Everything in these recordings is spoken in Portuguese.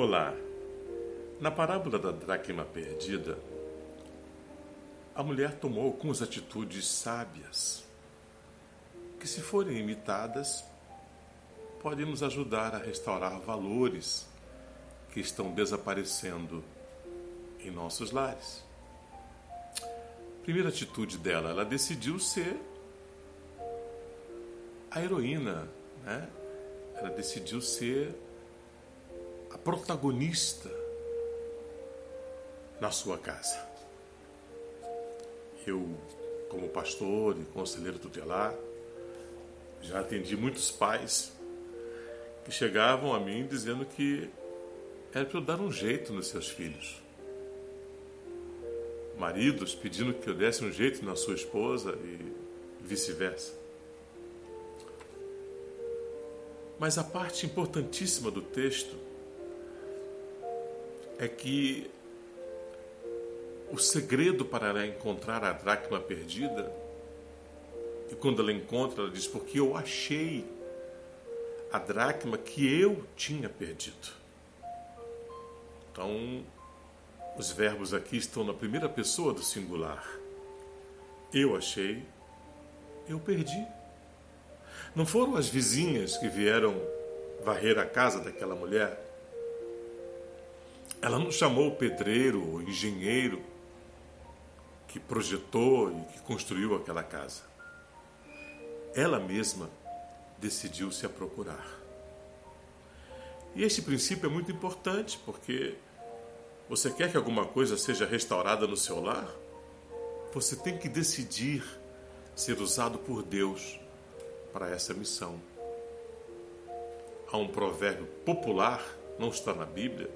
Olá. Na parábola da dracma perdida, a mulher tomou algumas atitudes sábias que, se forem imitadas, podem nos ajudar a restaurar valores que estão desaparecendo em nossos lares. Primeira atitude dela, ela decidiu ser a heroína, né? Ela decidiu ser a protagonista na sua casa. Eu, como pastor e conselheiro tutelar, já atendi muitos pais que chegavam a mim dizendo que era para eu dar um jeito nos seus filhos. Maridos pedindo que eu desse um jeito na sua esposa e vice-versa. Mas a parte importantíssima do texto é que o segredo para ela encontrar a dracma perdida, e quando ela encontra, ela diz: Porque eu achei a dracma que eu tinha perdido. Então, os verbos aqui estão na primeira pessoa do singular. Eu achei, eu perdi. Não foram as vizinhas que vieram varrer a casa daquela mulher ela não chamou o pedreiro, o engenheiro que projetou e que construiu aquela casa. Ela mesma decidiu-se a procurar. E esse princípio é muito importante porque você quer que alguma coisa seja restaurada no seu lar? Você tem que decidir ser usado por Deus para essa missão. Há um provérbio popular, não está na Bíblia,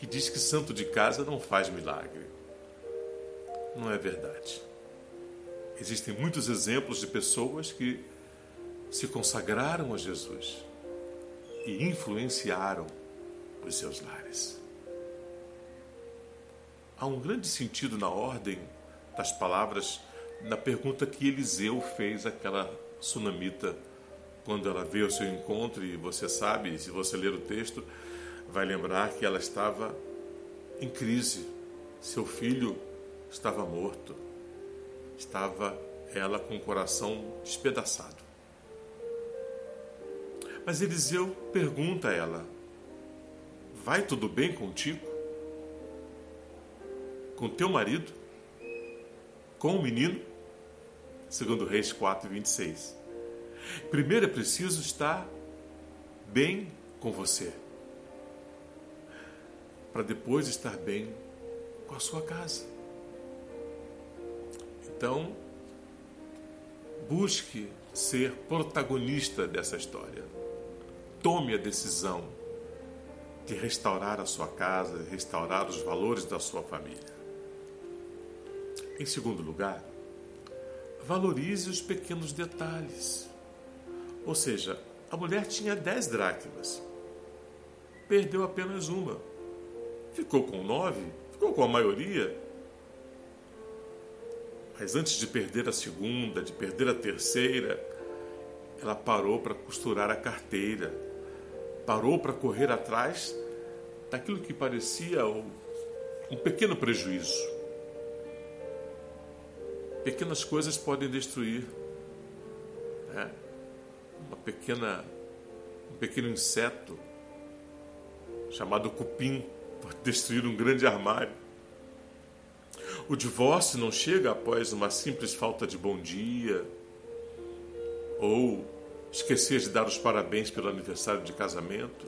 que diz que santo de casa não faz milagre. Não é verdade. Existem muitos exemplos de pessoas que se consagraram a Jesus e influenciaram os seus lares. Há um grande sentido na ordem das palavras na pergunta que Eliseu fez àquela sunamita quando ela veio ao seu encontro, e você sabe, se você ler o texto, vai lembrar que ela estava em crise. Seu filho estava morto. Estava ela com o coração despedaçado. Mas Eliseu pergunta a ela: Vai tudo bem contigo? Com teu marido? Com o menino? Segundo Reis 4, 26. Primeiro é preciso estar bem com você para depois estar bem com a sua casa. Então, busque ser protagonista dessa história. Tome a decisão de restaurar a sua casa, restaurar os valores da sua família. Em segundo lugar, valorize os pequenos detalhes. Ou seja, a mulher tinha dez dracmas, perdeu apenas uma Ficou com nove, ficou com a maioria. Mas antes de perder a segunda, de perder a terceira, ela parou para costurar a carteira, parou para correr atrás daquilo que parecia um pequeno prejuízo. Pequenas coisas podem destruir. Né? Uma pequena, um pequeno inseto chamado cupim destruir um grande armário. O divórcio não chega após uma simples falta de bom dia ou esquecer de dar os parabéns pelo aniversário de casamento.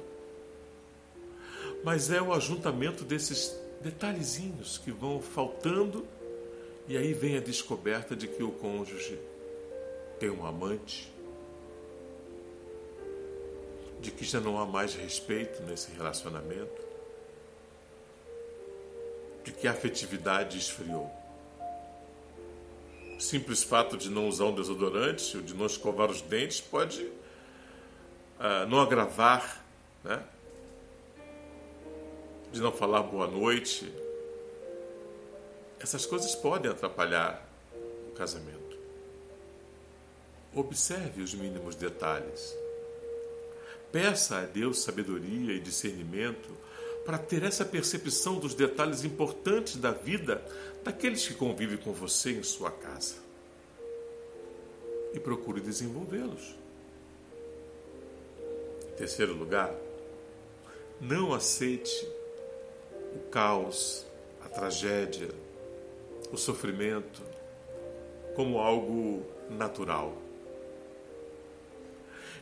Mas é o ajuntamento desses detalhezinhos que vão faltando e aí vem a descoberta de que o cônjuge tem um amante, de que já não há mais respeito nesse relacionamento de que a afetividade esfriou. O simples fato de não usar um desodorante ou de não escovar os dentes pode uh, não agravar, né? de não falar boa noite. Essas coisas podem atrapalhar o casamento. Observe os mínimos detalhes. Peça a Deus sabedoria e discernimento para ter essa percepção dos detalhes importantes da vida daqueles que convivem com você em sua casa. E procure desenvolvê-los. Em terceiro lugar, não aceite o caos, a tragédia, o sofrimento como algo natural.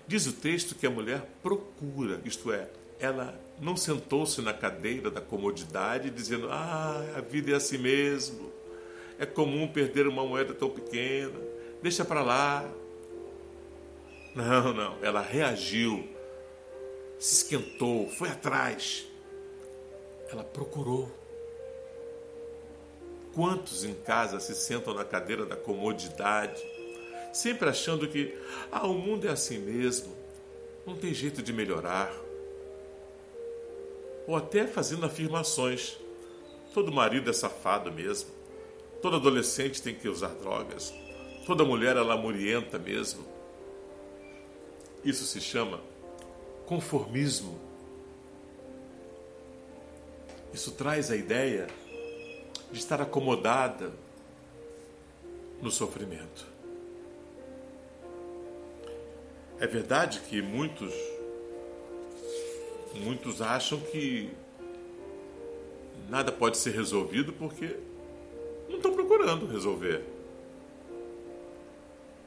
Diz o texto que a mulher procura, isto é, ela não sentou-se na cadeira da comodidade dizendo: Ah, a vida é assim mesmo. É comum perder uma moeda tão pequena. Deixa para lá. Não, não. Ela reagiu, se esquentou, foi atrás. Ela procurou. Quantos em casa se sentam na cadeira da comodidade, sempre achando que ah, o mundo é assim mesmo, não tem jeito de melhorar? Ou até fazendo afirmações: todo marido é safado mesmo, todo adolescente tem que usar drogas, toda mulher é lamurienta mesmo. Isso se chama conformismo. Isso traz a ideia de estar acomodada no sofrimento. É verdade que muitos muitos acham que nada pode ser resolvido porque não estão procurando resolver.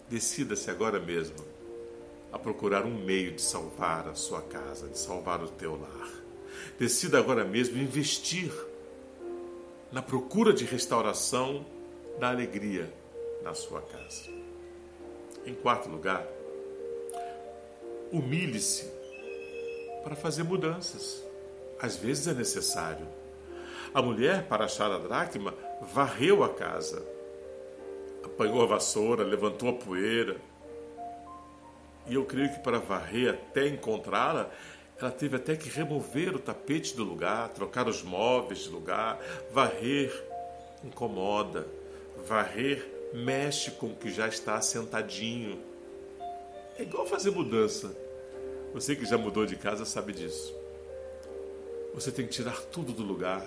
Decida-se agora mesmo a procurar um meio de salvar a sua casa, de salvar o teu lar. Decida agora mesmo investir na procura de restauração da alegria na sua casa. Em quarto lugar, humilhe-se para fazer mudanças. Às vezes é necessário. A mulher, para achar a dracma, varreu a casa, apanhou a vassoura, levantou a poeira. E eu creio que para varrer até encontrá-la, ela teve até que remover o tapete do lugar, trocar os móveis de lugar, varrer incomoda, varrer mexe com o que já está sentadinho. É igual fazer mudança. Você que já mudou de casa sabe disso. Você tem que tirar tudo do lugar,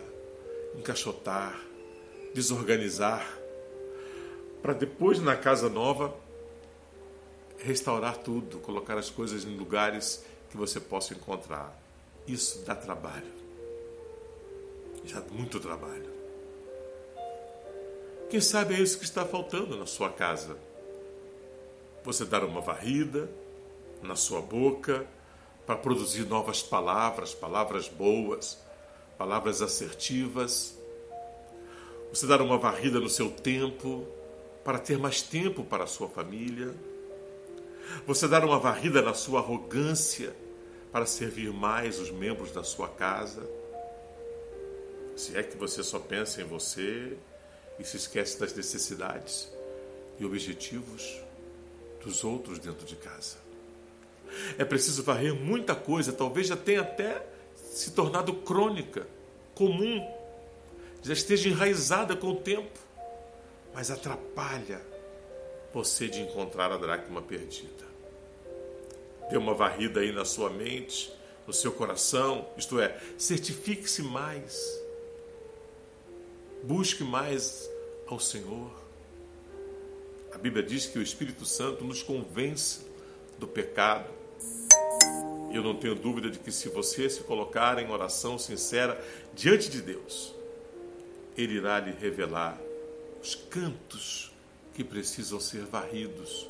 encaixotar, desorganizar, para depois na casa nova restaurar tudo, colocar as coisas em lugares que você possa encontrar. Isso dá trabalho. Já muito trabalho. Quem sabe é isso que está faltando na sua casa. Você dar uma varrida na sua boca para produzir novas palavras, palavras boas, palavras assertivas. Você dar uma varrida no seu tempo para ter mais tempo para a sua família. Você dar uma varrida na sua arrogância para servir mais os membros da sua casa? Se é que você só pensa em você e se esquece das necessidades e objetivos dos outros dentro de casa. É preciso varrer muita coisa, talvez já tenha até se tornado crônica, comum, já esteja enraizada com o tempo, mas atrapalha você de encontrar a dracma perdida. Dê uma varrida aí na sua mente, no seu coração, isto é, certifique-se mais. Busque mais ao Senhor. A Bíblia diz que o Espírito Santo nos convence do pecado. Eu não tenho dúvida de que se você se colocar em oração sincera diante de Deus, Ele irá lhe revelar os cantos que precisam ser varridos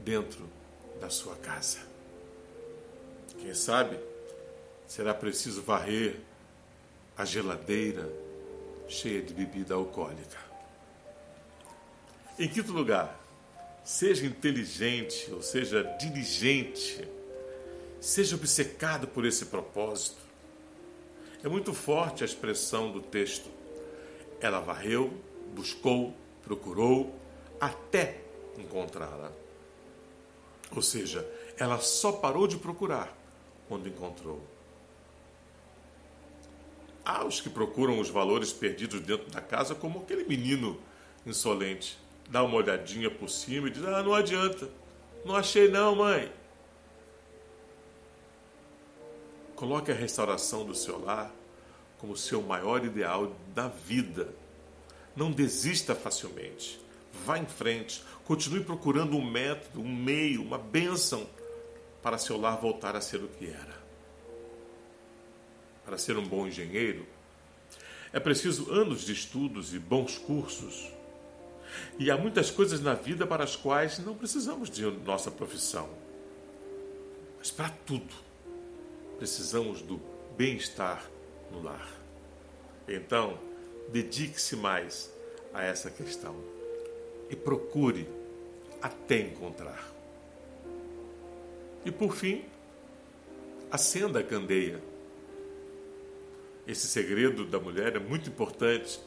dentro da sua casa. Quem sabe será preciso varrer a geladeira cheia de bebida alcoólica. Em quinto lugar, seja inteligente, ou seja, diligente, seja obcecado por esse propósito. É muito forte a expressão do texto. Ela varreu, buscou, procurou, até encontrá-la. Ou seja, ela só parou de procurar quando encontrou. Há os que procuram os valores perdidos dentro da casa, como aquele menino insolente. Dá uma olhadinha por cima e diz: Ah, não adianta. Não achei, não, mãe. Coloque a restauração do seu lar como seu maior ideal da vida. Não desista facilmente. Vá em frente. Continue procurando um método, um meio, uma bênção para seu lar voltar a ser o que era. Para ser um bom engenheiro, é preciso anos de estudos e bons cursos. E há muitas coisas na vida para as quais não precisamos de nossa profissão. Mas para tudo, precisamos do bem-estar no lar. Então, dedique-se mais a essa questão e procure até encontrar. E por fim, acenda a candeia. Esse segredo da mulher é muito importante.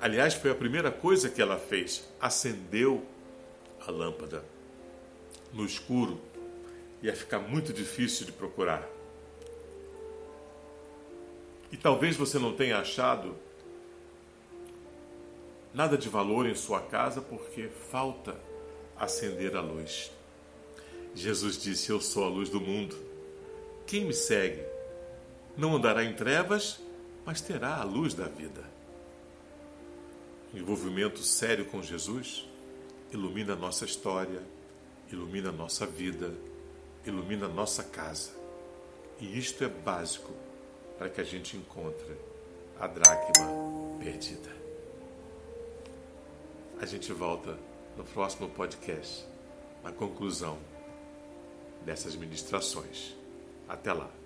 Aliás, foi a primeira coisa que ela fez: acendeu a lâmpada. No escuro, ia ficar muito difícil de procurar. E talvez você não tenha achado nada de valor em sua casa porque falta acender a luz. Jesus disse: Eu sou a luz do mundo. Quem me segue não andará em trevas, mas terá a luz da vida. Envolvimento sério com Jesus ilumina a nossa história, ilumina a nossa vida, ilumina a nossa casa. E isto é básico para que a gente encontre a dracma perdida. A gente volta no próximo podcast, na conclusão dessas ministrações. Até lá.